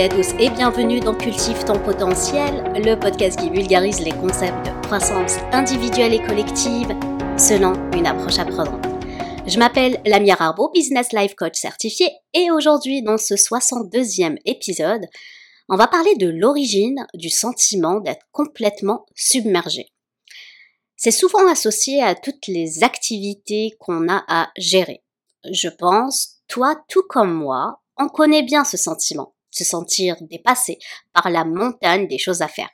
à tous et bienvenue dans Cultive ton potentiel, le podcast qui vulgarise les concepts de croissance individuelle et collective selon une approche apprenante. Je m'appelle Lamia Arbo, Business Life Coach certifié et aujourd'hui dans ce 62e épisode, on va parler de l'origine du sentiment d'être complètement submergé. C'est souvent associé à toutes les activités qu'on a à gérer. Je pense, toi tout comme moi, on connaît bien ce sentiment, se sentir dépassé par la montagne des choses à faire.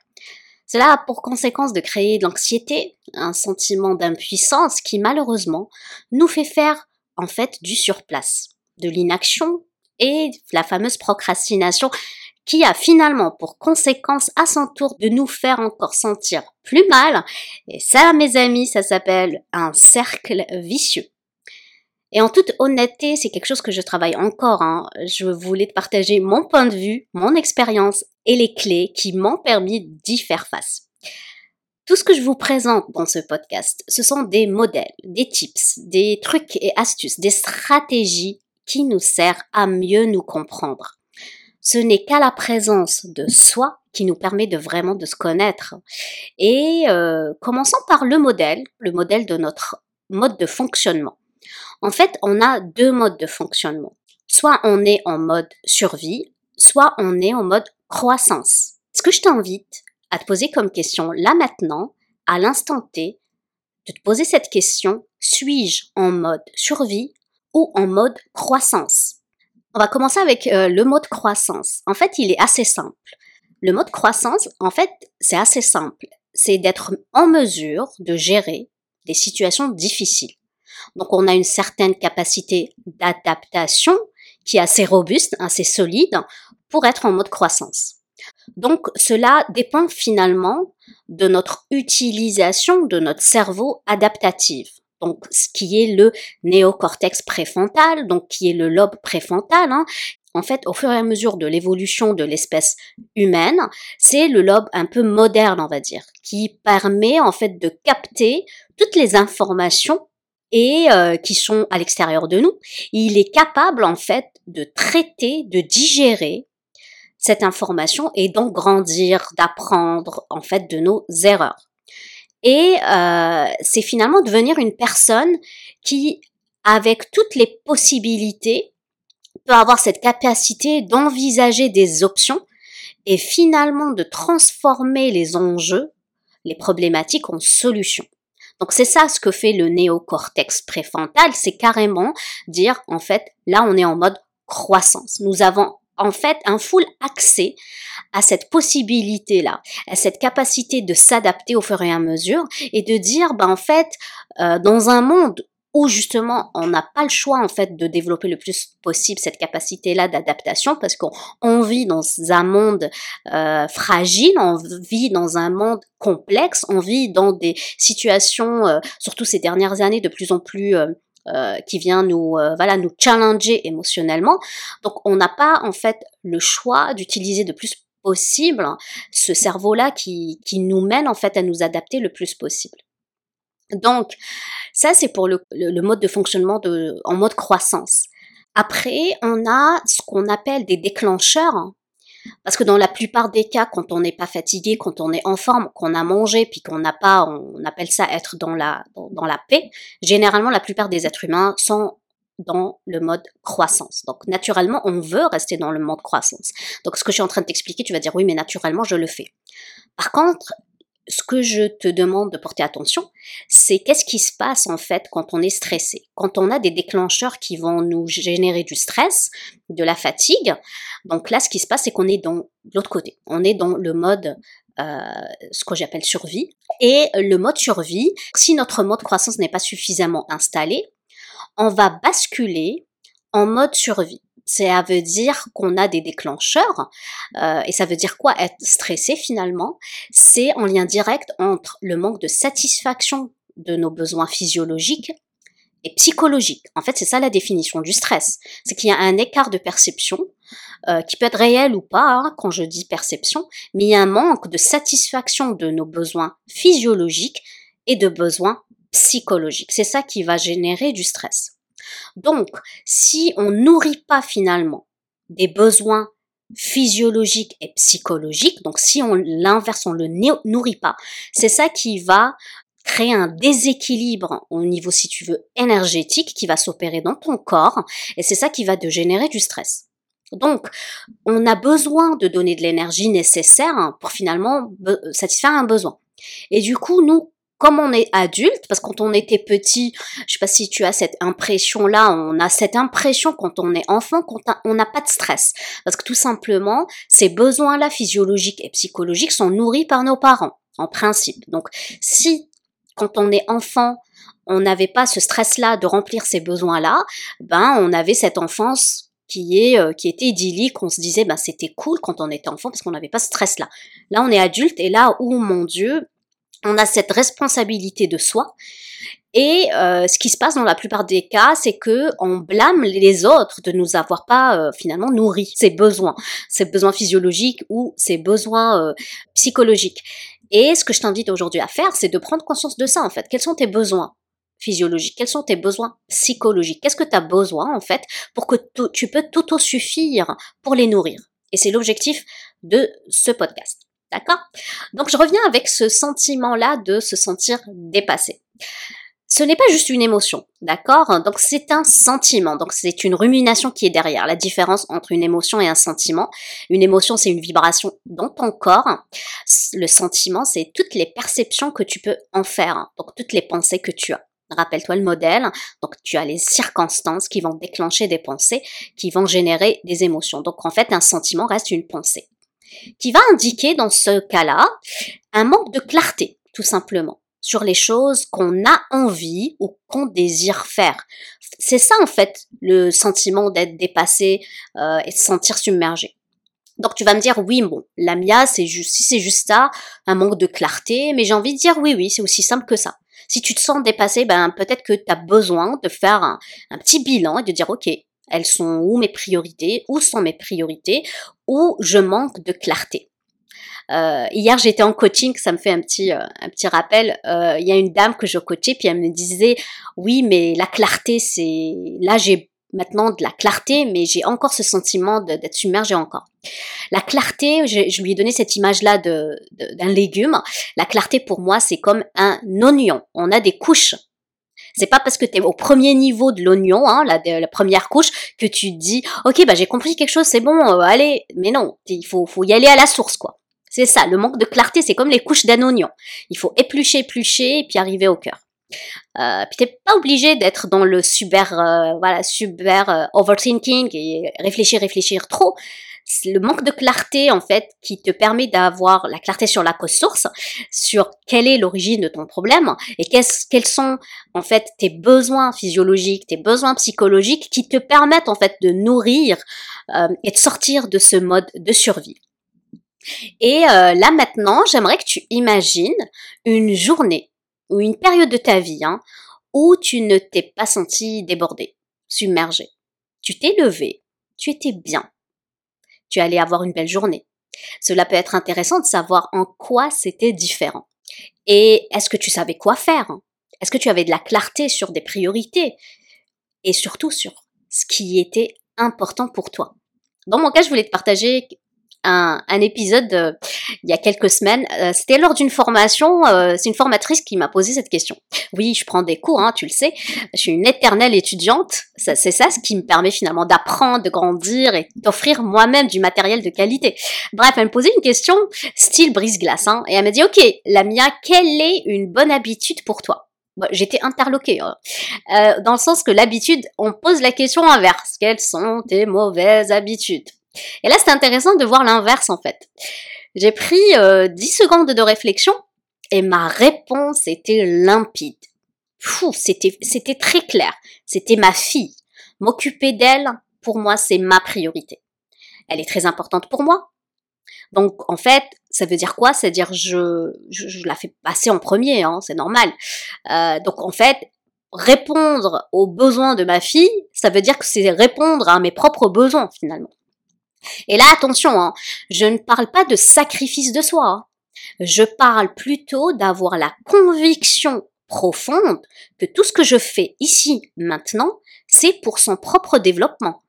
Cela a pour conséquence de créer de l'anxiété, un sentiment d'impuissance qui malheureusement nous fait faire en fait du surplace, de l'inaction et la fameuse procrastination qui a finalement pour conséquence à son tour de nous faire encore sentir plus mal. Et ça, mes amis, ça s'appelle un cercle vicieux. Et en toute honnêteté, c'est quelque chose que je travaille encore. Hein. Je voulais partager mon point de vue, mon expérience et les clés qui m'ont permis d'y faire face. Tout ce que je vous présente dans ce podcast, ce sont des modèles, des tips, des trucs et astuces, des stratégies qui nous servent à mieux nous comprendre. Ce n'est qu'à la présence de soi qui nous permet de vraiment de se connaître. Et euh, commençons par le modèle, le modèle de notre mode de fonctionnement. En fait, on a deux modes de fonctionnement. Soit on est en mode survie, soit on est en mode croissance. Ce que je t'invite à te poser comme question là maintenant, à l'instant T, de te poser cette question, suis-je en mode survie ou en mode croissance? On va commencer avec euh, le mode croissance. En fait, il est assez simple. Le mode croissance, en fait, c'est assez simple. C'est d'être en mesure de gérer des situations difficiles. Donc on a une certaine capacité d'adaptation qui est assez robuste, assez solide pour être en mode croissance. Donc cela dépend finalement de notre utilisation de notre cerveau adaptatif. Donc ce qui est le néocortex préfrontal, donc qui est le lobe préfrontal, hein. en fait, au fur et à mesure de l'évolution de l'espèce humaine, c'est le lobe un peu moderne, on va dire, qui permet en fait de capter toutes les informations et euh, qui sont à l'extérieur de nous, il est capable en fait de traiter, de digérer cette information et donc grandir, d'apprendre en fait de nos erreurs. Et euh, c'est finalement devenir une personne qui, avec toutes les possibilités, peut avoir cette capacité d'envisager des options et finalement de transformer les enjeux, les problématiques en solutions. Donc c'est ça ce que fait le néocortex préfrontal, c'est carrément dire en fait là on est en mode croissance. Nous avons en fait un full accès à cette possibilité là, à cette capacité de s'adapter au fur et à mesure et de dire ben en fait euh, dans un monde où justement on n'a pas le choix en fait de développer le plus possible cette capacité-là d'adaptation parce qu'on vit dans un monde euh, fragile, on vit dans un monde complexe, on vit dans des situations, euh, surtout ces dernières années, de plus en plus euh, qui vient nous voilà nous challenger émotionnellement. Donc on n'a pas en fait le choix d'utiliser le plus possible ce cerveau-là qui, qui nous mène en fait à nous adapter le plus possible. Donc, ça, c'est pour le, mode de fonctionnement de, en mode croissance. Après, on a ce qu'on appelle des déclencheurs. Parce que dans la plupart des cas, quand on n'est pas fatigué, quand on est en forme, qu'on a mangé, puis qu'on n'a pas, on appelle ça être dans la, dans la paix, généralement, la plupart des êtres humains sont dans le mode croissance. Donc naturellement, on veut rester dans le mode croissance. Donc ce que je suis en train de t'expliquer, tu vas dire oui, mais naturellement, je le fais. Par contre, ce que je te demande de porter attention, c'est qu'est-ce qui se passe en fait quand on est stressé, quand on a des déclencheurs qui vont nous générer du stress, de la fatigue. Donc là, ce qui se passe, c'est qu'on est dans l'autre côté. On est dans le mode euh, ce que j'appelle survie. Et le mode survie, si notre mode croissance n'est pas suffisamment installé, on va basculer en mode survie ça veut dire qu'on a des déclencheurs. Euh, et ça veut dire quoi Être stressé finalement, c'est en lien direct entre le manque de satisfaction de nos besoins physiologiques et psychologiques. En fait, c'est ça la définition du stress. C'est qu'il y a un écart de perception euh, qui peut être réel ou pas hein, quand je dis perception, mais il y a un manque de satisfaction de nos besoins physiologiques et de besoins psychologiques. C'est ça qui va générer du stress. Donc, si on nourrit pas finalement des besoins physiologique et psychologique. Donc si on l'inverse, on le nourrit pas, c'est ça qui va créer un déséquilibre au niveau, si tu veux, énergétique qui va s'opérer dans ton corps et c'est ça qui va te générer du stress. Donc, on a besoin de donner de l'énergie nécessaire pour finalement satisfaire un besoin. Et du coup, nous, comme on est adulte, parce que quand on était petit, je sais pas si tu as cette impression-là, on a cette impression quand on est enfant qu'on n'a pas de stress. Parce que tout simplement, ces besoins-là physiologiques et psychologiques sont nourris par nos parents, en principe. Donc, si quand on est enfant, on n'avait pas ce stress-là de remplir ces besoins-là, ben on avait cette enfance qui est euh, qui était idyllique. On se disait ben c'était cool quand on était enfant parce qu'on n'avait pas ce stress-là. Là on est adulte et là où mon Dieu, on a cette responsabilité de soi. Et euh, ce qui se passe dans la plupart des cas, c'est que on blâme les autres de nous avoir pas euh, finalement nourri ces besoins, ces besoins physiologiques ou ces besoins euh, psychologiques. Et ce que je t'invite aujourd'hui à faire, c'est de prendre conscience de ça en fait. Quels sont tes besoins physiologiques? Quels sont tes besoins psychologiques? Qu'est-ce que tu as besoin en fait pour que tu peux t'auto-suffire pour les nourrir? Et c'est l'objectif de ce podcast. D'accord? Donc je reviens avec ce sentiment-là de se sentir dépassé. Ce n'est pas juste une émotion, d'accord? Donc c'est un sentiment, donc c'est une rumination qui est derrière. La différence entre une émotion et un sentiment, une émotion c'est une vibration dans ton corps, le sentiment c'est toutes les perceptions que tu peux en faire, donc toutes les pensées que tu as. Rappelle-toi le modèle, donc tu as les circonstances qui vont déclencher des pensées, qui vont générer des émotions. Donc en fait un sentiment reste une pensée qui va indiquer dans ce cas-là un manque de clarté, tout simplement, sur les choses qu'on a envie ou qu'on désire faire. C'est ça en fait le sentiment d'être dépassé euh, et de se sentir submergé. Donc tu vas me dire oui bon la mia c'est juste si c'est juste ça un manque de clarté mais j'ai envie de dire oui oui c'est aussi simple que ça. Si tu te sens dépassé ben peut-être que tu as besoin de faire un, un petit bilan et de dire ok elles sont où mes priorités, où sont mes priorités, où je manque de clarté. Euh, hier j'étais en coaching, ça me fait un petit euh, un petit rappel. Euh, il y a une dame que je coachais puis elle me disait oui mais la clarté c'est là j'ai maintenant de la clarté mais j'ai encore ce sentiment d'être submergée encore. La clarté, je, je, lui ai donné cette image là de d'un légume. La clarté pour moi c'est comme un oignon. On a des couches c'est pas parce que tu es au premier niveau de l'oignon, hein, la, première couche, que tu te dis, ok, bah j'ai compris quelque chose, c'est bon, euh, allez. Mais non, il faut, faut y aller à la source, quoi. C'est ça, le manque de clarté, c'est comme les couches d'un oignon. Il faut éplucher, éplucher, et puis arriver au cœur. Euh, puis t'es pas obligé d'être dans le super, euh, voilà, super euh, overthinking et réfléchir, réfléchir trop le manque de clarté en fait qui te permet d'avoir la clarté sur la cause source, sur quelle est l'origine de ton problème et quels sont en fait tes besoins physiologiques, tes besoins psychologiques qui te permettent en fait de nourrir euh, et de sortir de ce mode de survie. Et euh, là maintenant, j'aimerais que tu imagines une journée ou une période de ta vie hein, où tu ne t'es pas senti débordé, submergé. Tu t'es levé, tu étais bien, tu allais avoir une belle journée. Cela peut être intéressant de savoir en quoi c'était différent. Et est-ce que tu savais quoi faire? Est-ce que tu avais de la clarté sur des priorités? Et surtout sur ce qui était important pour toi. Dans mon cas, je voulais te partager un, un épisode euh, il y a quelques semaines. Euh, c'était lors d'une formation. Euh, c'est une formatrice qui m'a posé cette question. Oui, je prends des cours, hein, tu le sais. Je suis une éternelle étudiante. C'est ça ce qui me permet finalement d'apprendre, de grandir et d'offrir moi-même du matériel de qualité. Bref, elle me posait une question style brise-glace. Hein, et elle m'a dit, ok, Lamia, quelle est une bonne habitude pour toi? J'étais interloquée, hein. euh, dans le sens que l'habitude, on pose la question inverse. Quelles sont tes mauvaises habitudes? Et là, c'est intéressant de voir l'inverse en fait. J'ai pris euh, 10 secondes de réflexion et ma réponse était limpide. c'était, c'était très clair. C'était ma fille. M'occuper d'elle, pour moi, c'est ma priorité. Elle est très importante pour moi. Donc, en fait, ça veut dire quoi? C'est-à-dire, je, je, la fais passer en premier, hein, c'est normal. Euh, donc, en fait, répondre aux besoins de ma fille, ça veut dire que c'est répondre à mes propres besoins, finalement. Et là, attention, hein, je ne parle pas de sacrifice de soi. Hein. Je parle plutôt d'avoir la conviction profonde que tout ce que je fais ici, maintenant, c'est pour son propre développement.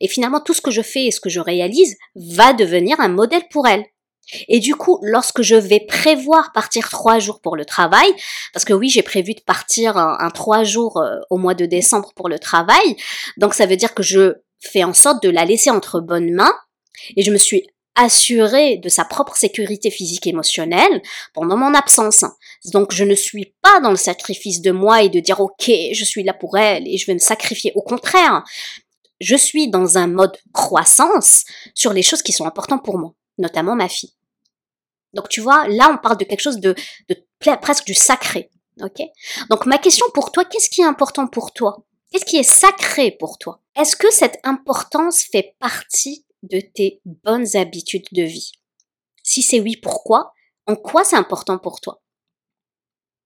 Et finalement, tout ce que je fais et ce que je réalise va devenir un modèle pour elle. Et du coup, lorsque je vais prévoir partir trois jours pour le travail, parce que oui, j'ai prévu de partir un, trois jours euh, au mois de décembre pour le travail, donc ça veut dire que je fais en sorte de la laisser entre bonnes mains, et je me suis assurée de sa propre sécurité physique et émotionnelle pendant mon absence. Donc je ne suis pas dans le sacrifice de moi et de dire ok, je suis là pour elle et je vais me sacrifier. Au contraire, je suis dans un mode croissance sur les choses qui sont importantes pour moi notamment ma fille. Donc tu vois, là on parle de quelque chose de, presque du sacré. Ok? Donc ma question pour toi, qu'est-ce qui est important pour toi? Qu'est-ce qui est sacré pour toi? Est-ce que cette importance fait partie de tes bonnes habitudes de vie? Si c'est oui, pourquoi? En quoi c'est important pour toi?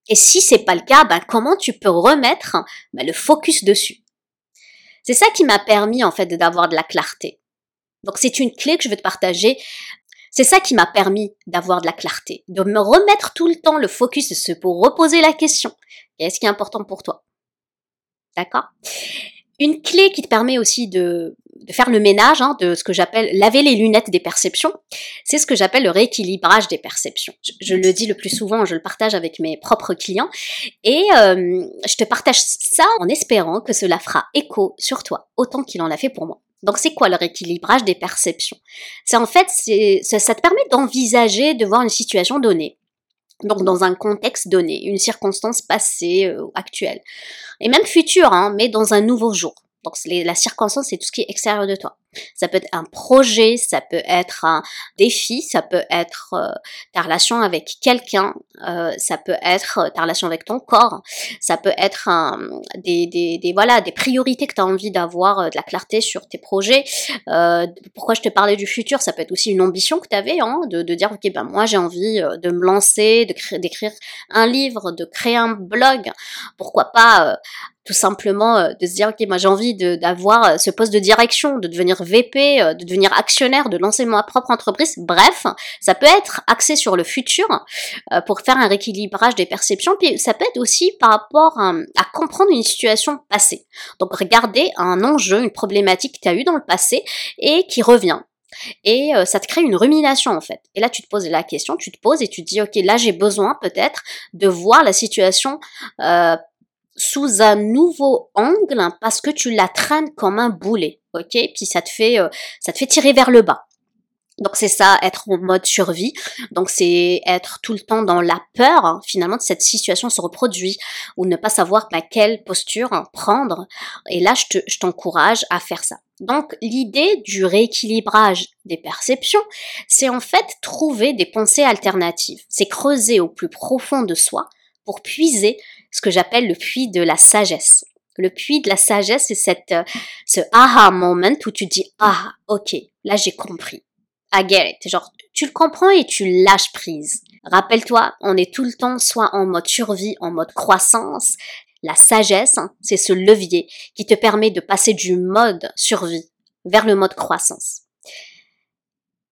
Et si c'est pas le cas, ben comment tu peux remettre ben, le focus dessus? C'est ça qui m'a permis en fait d'avoir de la clarté. Donc c'est une clé que je vais te partager. C'est ça qui m'a permis d'avoir de la clarté, de me remettre tout le temps le focus pour reposer la question. Qu'est-ce qui est important pour toi? D'accord Une clé qui te permet aussi de, faire le ménage hein, de ce que j'appelle laver les lunettes des perceptions, c'est ce que j'appelle le rééquilibrage des perceptions. Je, le dis le plus souvent, je le partage avec mes propres clients et euh, je te partage ça en espérant que cela fera écho sur toi autant qu'il en a fait pour moi. Donc c'est quoi le rééquilibrage des perceptions? C'est en fait, ça, ça te permet d'envisager, de voir une situation donnée. Donc dans un contexte donné, une circonstance passée, euh, actuelle, et même future, hein, mais dans un nouveau jour. Donc la circonstance, c'est tout ce qui est extérieur de toi. Ça peut être un projet, ça peut être un défi, ça peut être euh, ta relation avec quelqu'un, euh, ça peut être euh, ta relation avec ton corps, ça peut être des, voilà des priorités que tu as envie d'avoir, de la clarté sur tes projets. pourquoi je te parlais du futur Ça peut être aussi une ambition que tu avais, hein, de, de, dire ok ben moi j'ai envie de me lancer, d'écrire un livre, de créer un blog. Pourquoi pas tout simplement de se dire ok moi j'ai envie d'avoir ce poste de direction, de devenir VP, euh, de devenir actionnaire, de lancer ma propre entreprise. Bref, ça peut être axé sur le futur euh, pour faire un rééquilibrage des perceptions. Puis ça peut être aussi par rapport à, comprendre une situation passée. Donc regarder un enjeu, une problématique que tu as eu dans le passé et qui revient. Et euh, ça te crée une rumination en fait. Et là, tu te poses la question, tu te poses et tu te dis, ok, là j'ai besoin peut-être de voir la situation sous un nouveau angle parce que tu la traînes comme un boulet, ok Puis ça te fait, euh, ça te fait tirer vers le bas. Donc c'est ça, être en mode survie. Donc c'est être tout le temps dans la peur hein, finalement de cette situation se reproduit ou ne pas savoir bah, quelle posture prendre. Et là, je t'encourage à faire ça. Donc l'idée du rééquilibrage des perceptions, c'est en fait trouver des pensées alternatives. C'est creuser au plus profond de soi pour puiser ce que j'appelle le puits de la sagesse. Le puits de la sagesse, c'est cette, euh, ce aha moment où tu dis, ah, ok, là j'ai compris. I get it. Genre, tu le comprends et tu lâches prise. Rappelle-toi, on est tout le temps soit en mode survie, en mode croissance. La sagesse, hein, c'est ce levier qui te permet de passer du mode survie vers le mode croissance.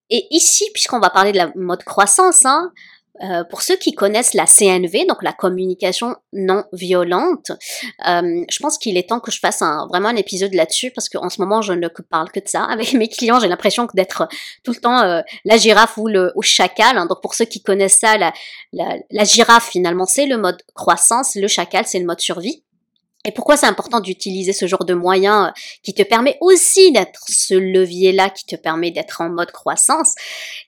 Et ici, puisqu'on va parler de la mode croissance, hein, euh, pour ceux qui connaissent la CNV, donc la communication non violente, euh, je pense qu'il est temps que je fasse un, vraiment un épisode là-dessus parce qu'en ce moment je ne parle que de ça avec mes clients. J'ai l'impression d'être tout le temps euh, la girafe ou le chacal. Hein. Donc pour ceux qui connaissent ça, la, la, la girafe finalement c'est le mode croissance, le chacal c'est le mode survie. Et pourquoi c'est important d'utiliser ce genre de moyen euh, qui te permet aussi d'être ce levier-là qui te permet d'être en mode croissance?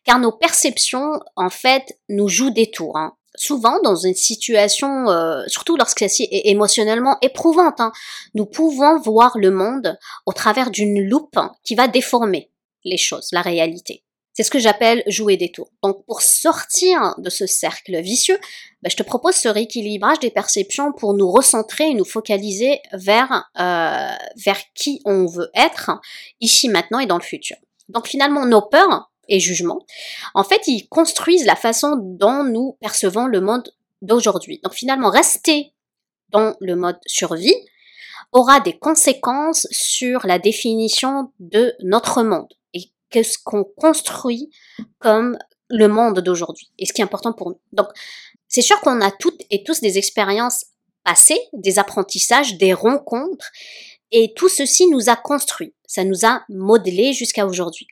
Car nos perceptions, en fait, nous jouent des tours. Hein. Souvent, dans une situation, euh, surtout lorsqu'elle est émotionnellement éprouvante, hein, nous pouvons voir le monde au travers d'une loupe qui va déformer les choses, la réalité. C'est ce que j'appelle jouer des tours. Donc pour sortir de ce cercle vicieux, ben, je te propose ce rééquilibrage des perceptions pour nous recentrer et nous focaliser vers, euh, vers qui on veut être ici, maintenant et dans le futur. Donc finalement, nos peurs et jugements, en fait, ils construisent la façon dont nous percevons le monde d'aujourd'hui. Donc finalement, rester dans le mode survie aura des conséquences sur la définition de notre monde qu'est-ce qu'on construit comme le monde d'aujourd'hui et ce qui est important pour nous. Donc, c'est sûr qu'on a toutes et tous des expériences passées, des apprentissages, des rencontres Et tout ceci nous a construit, ça nous a modelé jusqu'à aujourd'hui.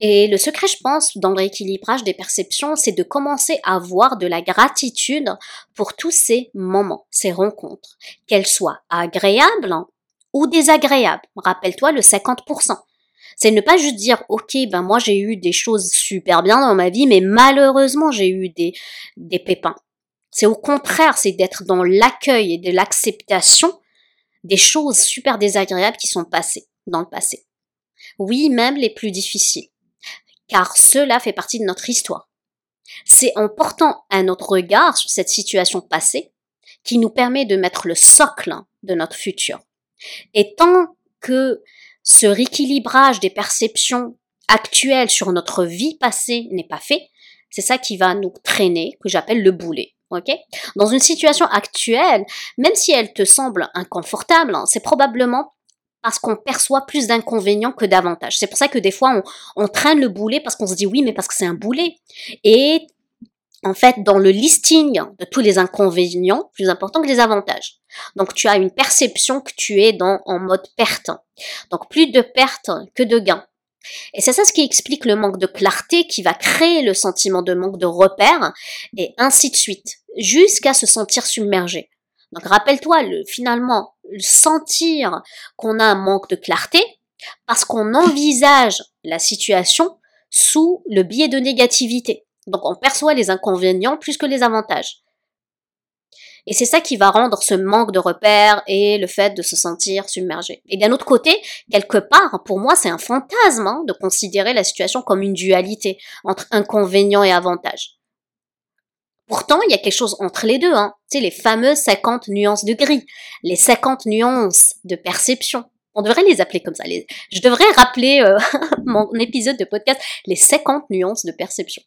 Et le secret, je pense, dans le rééquilibrage des perceptions, c'est de commencer à avoir de la gratitude pour tous ces moments, ces rencontres, qu'elles soient agréables ou désagréables. Rappelle-toi le 50%. C'est ne pas juste dire, ok, ben moi j'ai eu des choses super bien dans ma vie, mais malheureusement j'ai eu des, pépins. C'est au contraire, c'est d'être dans l'accueil et de l'acceptation des choses super désagréables qui sont passées dans le passé. Oui, même les plus difficiles. Car cela fait partie de notre histoire. C'est en portant un autre regard sur cette situation passée qui nous permet de mettre le socle de notre futur. Et tant que ce rééquilibrage des perceptions actuelles sur notre vie passée n'est pas fait, c'est ça qui va nous traîner, que j'appelle le boulet. Ok? Dans une situation actuelle, même si elle te semble inconfortable, hein, c'est probablement parce qu'on perçoit plus d'inconvénients que d'avantages. C'est pour ça que des fois, on, on traîne le boulet parce qu'on se dit oui, mais parce que c'est un boulet. Et en fait, dans le listing de tous les inconvénients, plus important que les avantages. Donc, tu as une perception que tu es dans, en mode perte. Donc, plus de perte que de gain. Et c'est ça ce qui explique le manque de clarté qui va créer le sentiment de manque de repère et ainsi de suite, jusqu'à se sentir submergé. Donc rappelle-toi, le, finalement, le sentir qu'on a un manque de clarté parce qu'on envisage la situation sous le biais de négativité. Donc on perçoit les inconvénients plus que les avantages. Et c'est ça qui va rendre ce manque de repères et le fait de se sentir submergé. Et d'un autre côté, quelque part, pour moi, c'est un fantasme hein, de considérer la situation comme une dualité entre inconvénients et avantages. Pourtant, il y a quelque chose entre les deux, hein. Tu sais, les fameuses 50 nuances de gris, les 50 nuances de perception. On devrait les appeler comme ça. Je devrais rappeler euh, mon épisode de podcast les 50 nuances de perception.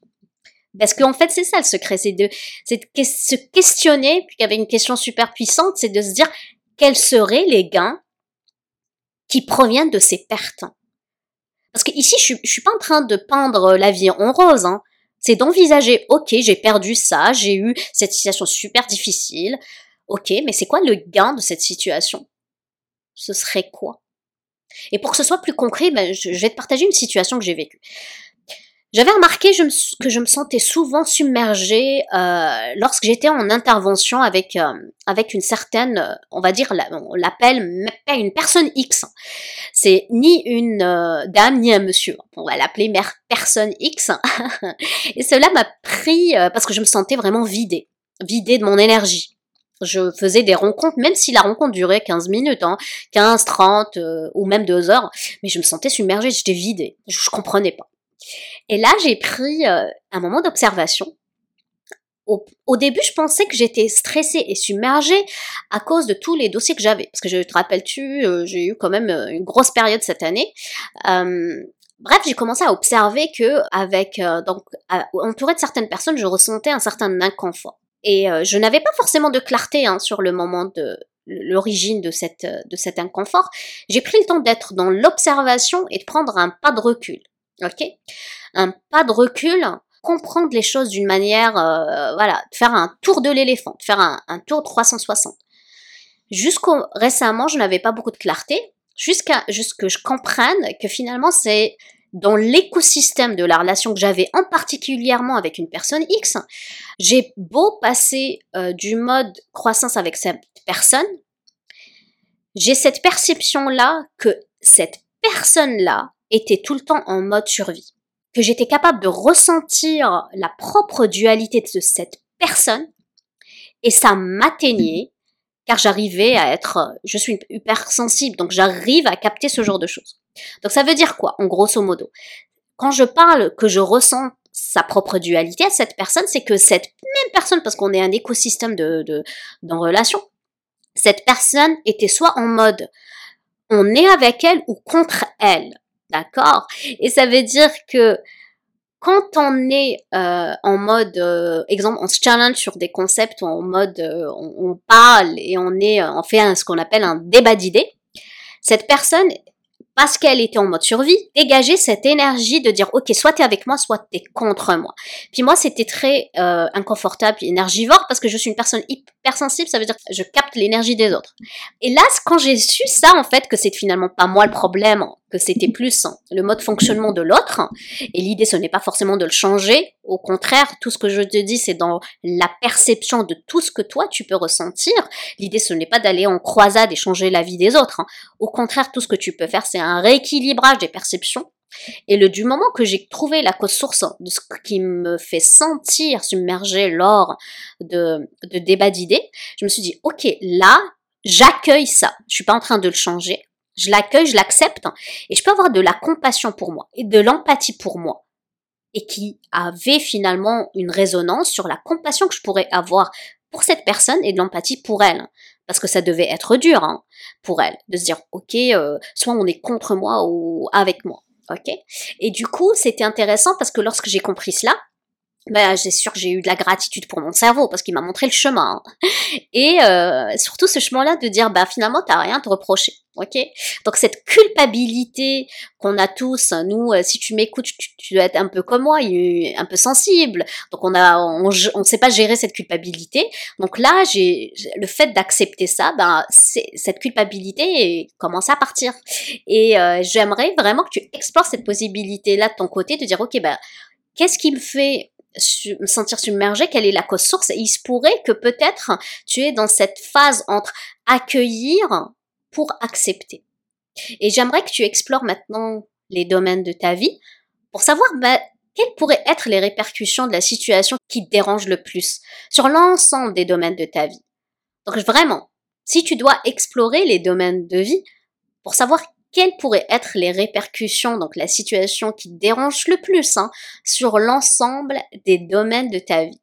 Parce qu'en fait, c'est ça le secret, c'est de, se questionner, puis avait une question super puissante, c'est de se dire quels seraient les gains qui proviennent de ces pertes. Parce que ici, je, je suis pas en train de peindre la vie en rose, hein. C'est d'envisager, ok, j'ai perdu ça, j'ai eu cette situation super difficile. Ok, mais c'est quoi le gain de cette situation? Ce serait quoi? Et pour que ce soit plus concret, ben, je vais te partager une situation que j'ai vécue. J'avais remarqué que je me sentais souvent submergée euh, lorsque j'étais en intervention avec euh, avec une certaine, euh, on va dire, on l'appelle une personne X. C'est ni une dame ni un monsieur. On va l'appeler personne X. Et cela m'a pris parce que je me sentais vraiment vidée, vidée de mon énergie. Je faisais des rencontres, même si la rencontre durait 15 minutes, hein, 15, 30 ou même 2 heures, mais je me sentais submergée, j'étais vidée, je, je comprenais pas. Et là, j'ai pris euh, un moment d'observation. Au, début, je pensais que j'étais stressée et submergée à cause de tous les dossiers que j'avais. Parce que je te rappelle-tu, euh, j'ai eu quand même euh, une grosse période cette année. bref, j'ai commencé à observer que, avec donc entouré de certaines personnes, je ressentais un certain inconfort. Et je n'avais pas forcément de clarté hein, sur le moment de l'origine de cette de cet inconfort. J'ai pris le temps d'être dans l'observation et de prendre un pas de recul. Ok Un pas de recul, comprendre les choses d'une manière, euh, voilà, faire un tour de l'éléphant, faire un, un tour 360. Jusqu'au récemment, je n'avais pas beaucoup de clarté, jusqu'à jusqu'à que je comprenne que finalement c'est dans l'écosystème de la relation que j'avais en particulièrement avec une personne X, j'ai beau passer euh, du mode croissance avec cette personne, j'ai cette perception là que cette personne là était tout le temps en mode survie, que j'étais capable de ressentir la propre dualité de cette personne, et ça m'atteignait, car j'arrivais à être, je suis hyper sensible, donc j'arrive à capter ce genre de choses. Donc ça veut dire quoi, en grosso modo? Quand je parle que je ressens sa propre dualité à cette personne, c'est que cette même personne, parce qu'on est un écosystème de, de, dans relation, cette personne était soit en mode on est avec elle ou contre elle. D'accord Et ça veut dire que quand on est euh, en mode, euh, exemple, on se challenge sur des concepts, en mode, euh, on, parle et on est, on fait ce qu'on appelle un débat d'idées. Cette personne parce qu'elle était en mode survie, dégager cette énergie de dire ok, soit t'es avec moi, soit t'es contre moi. Puis moi, c'était très inconfortable, énergivore, parce que je suis une personne hypersensible, ça veut dire que je capte l'énergie des autres. Et là, quand j'ai su ça, en fait, que c'est finalement pas moi le problème, que c'était plus le mode fonctionnement de l'autre, et l'idée ce n'est pas forcément de le changer, au contraire, tout ce que je te dis, c'est dans la perception de tout ce que toi tu peux ressentir. L'idée ce n'est pas d'aller en croisade et changer la vie des autres. Au contraire, tout ce que tu peux faire, c'est un rééquilibrage des perceptions. Et le du moment que j'ai trouvé la cause source de ce qui me fait sentir submergé lors de, de débats d'idées, je me suis dit, ok, là, j'accueille ça. Je suis pas en train de le changer. Je l'accueille, je l'accepte, et je peux avoir de la compassion pour moi et de l'empathie pour moi. Et qui avait finalement une résonance sur la compassion que je pourrais avoir pour cette personne et de l'empathie pour elle parce que ça devait être dur hein, pour elle de se dire ok euh, soit on est contre moi ou avec moi ok et du coup c'était intéressant parce que lorsque j'ai compris cela ben, j'ai sûr que j'ai eu de la gratitude pour mon cerveau parce qu'il m'a montré le chemin. Hein. Et euh, surtout ce chemin-là de dire, bah finalement, t'as rien à te reprocher. Ok? Donc cette culpabilité qu'on a tous, nous, euh, si tu m'écoutes, tu, dois être un peu comme moi, un peu sensible. Donc on a, on, on sait pas gérer cette culpabilité. Donc là, j'ai le fait d'accepter ça, ben cette culpabilité commence à partir. Et euh, j'aimerais vraiment que tu explores cette possibilité-là de ton côté, de dire, ok, ben qu'est-ce qui me fait me sentir submergé, quelle est la cause source? Et il se pourrait que peut-être tu es dans cette phase entre accueillir pour accepter. Et j'aimerais que tu explores maintenant les domaines de ta vie pour savoir bah, quelles pourraient être les répercussions de la situation qui te dérange le plus sur l'ensemble des domaines de ta vie. Donc vraiment, si tu dois explorer les domaines de vie pour savoir quelles pourraient être les répercussions, donc la situation qui te dérange le plus, hein, sur l'ensemble des domaines de ta vie?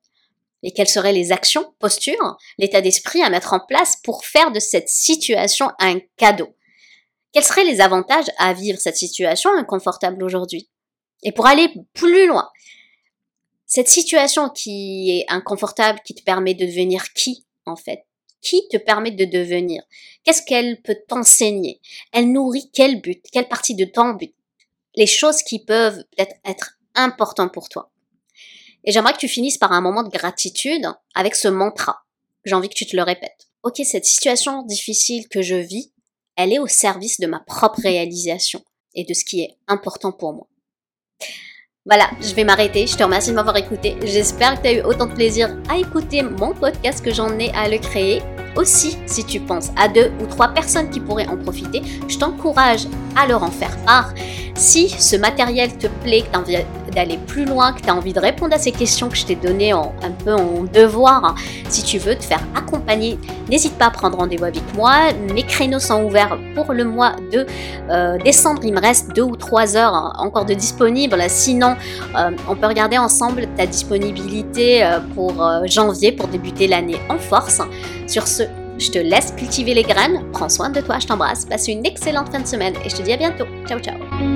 Et quelles seraient les actions, postures, l'état d'esprit à mettre en place pour faire de cette situation un cadeau? Quels seraient les avantages à vivre cette situation inconfortable aujourd'hui? Et pour aller plus loin, cette situation qui est inconfortable, qui te permet de devenir qui en fait? Qui te permet de devenir? Qu'est-ce qu'elle peut t'enseigner? Elle nourrit quel but? Quelle partie de ton but? Les choses qui peuvent peut-être être importantes pour toi. Et j'aimerais que tu finisses par un moment de gratitude avec ce mantra. J'ai envie que tu te le répètes. Ok, cette situation difficile que je vis, elle est au service de ma propre réalisation et de ce qui est important pour moi. Voilà, je vais m'arrêter. Je te remercie de m'avoir écouté. J'espère que tu as eu autant de plaisir à écouter mon podcast que j'en ai à le créer. Aussi, si tu penses à deux ou trois personnes qui pourraient en profiter, je t'encourage à leur en faire part. Si ce matériel te plaît, que tu d'aller plus loin, que tu as envie de répondre à ces questions que je t'ai données en, un peu en devoir, hein, si tu veux te faire accompagner, n'hésite pas à prendre rendez-vous avec moi. Mes créneaux sont ouverts pour le mois de euh, décembre. Il me reste deux ou trois heures hein, encore de disponibles. Sinon, euh, on peut regarder ensemble ta disponibilité euh, pour janvier pour débuter l'année en force. Sur ce, je te laisse cultiver les graines. Prends soin de toi, je t'embrasse. Passe une excellente fin de semaine et je te dis à bientôt. Ciao, ciao.